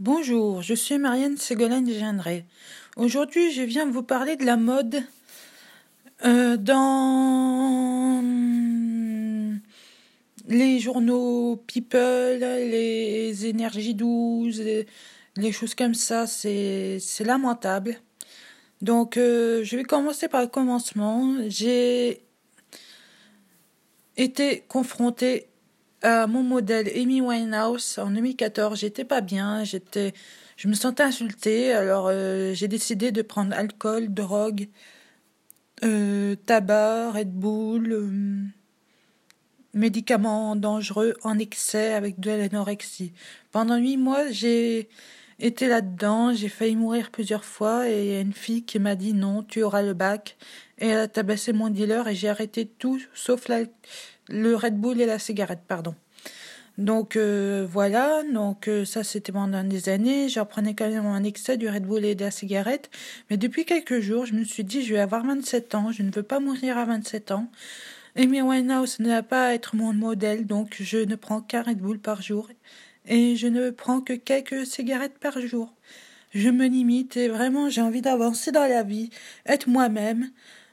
Bonjour, je suis Marianne Ségolène Gendré. Aujourd'hui, je viens vous parler de la mode euh, dans les journaux People, les énergies 12, les, choses comme ça. C'est lamentable. Donc, euh, je vais commencer par le commencement. J'ai été confrontée à mon modèle Amy Winehouse en 2014. J'étais pas bien, j'étais, je me sentais insultée. Alors euh, j'ai décidé de prendre alcool, drogue, euh, tabac, Red Bull, euh, médicaments dangereux en excès avec de l'anorexie. Pendant huit mois, j'ai été là-dedans. J'ai failli mourir plusieurs fois et une fille qui m'a dit non, tu auras le bac. Et elle a tabassé mon dealer et j'ai arrêté tout sauf la, le Red Bull et la cigarette, pardon. Donc euh, voilà, donc euh, ça c'était pendant des années, j'en prenais quand même un excès du Red Bull et de la cigarette, mais depuis quelques jours, je me suis dit je vais avoir 27 ans, je ne veux pas mourir à 27 ans. Amy Winehouse ne va pas être mon modèle, donc je ne prends qu'un Red Bull par jour et je ne prends que quelques cigarettes par jour. Je me limite et vraiment j'ai envie d'avancer dans la vie, être moi-même,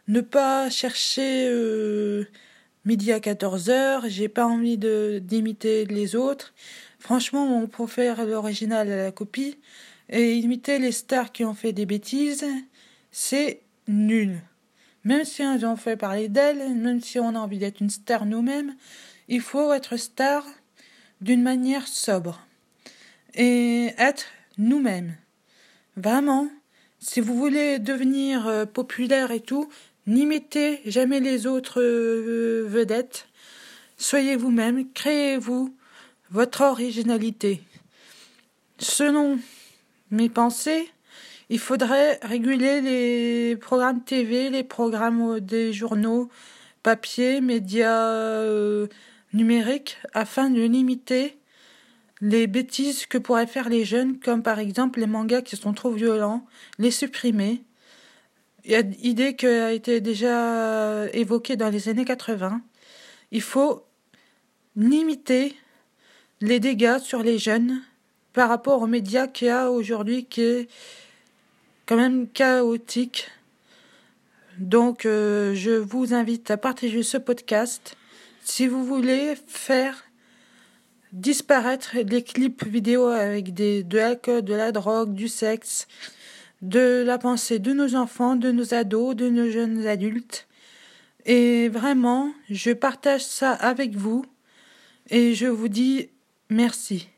ne pas chercher euh, midi à 14h, j'ai pas envie de d'imiter les autres. Franchement, on préfère l'original à la copie et imiter les stars qui ont fait des bêtises, c'est nul. Même si on en fait parler d'elles, même si on a envie d'être une star nous-mêmes, il faut être star d'une manière sobre et être nous-mêmes. Vraiment, si vous voulez devenir euh, populaire et tout, N'imitez jamais les autres euh, vedettes. Soyez vous-même, créez-vous votre originalité. Selon mes pensées, il faudrait réguler les programmes TV, les programmes des journaux papier, médias euh, numériques, afin de limiter les bêtises que pourraient faire les jeunes, comme par exemple les mangas qui sont trop violents, les supprimer, il y a une idée qui a été déjà évoquée dans les années 80. Il faut limiter les dégâts sur les jeunes par rapport aux médias qu'il y a aujourd'hui qui est quand même chaotique. Donc euh, je vous invite à partager ce podcast si vous voulez faire disparaître les clips vidéo avec des, de l'alcool, de la drogue, du sexe, de la pensée de nos enfants, de nos ados, de nos jeunes adultes. Et vraiment, je partage ça avec vous et je vous dis merci.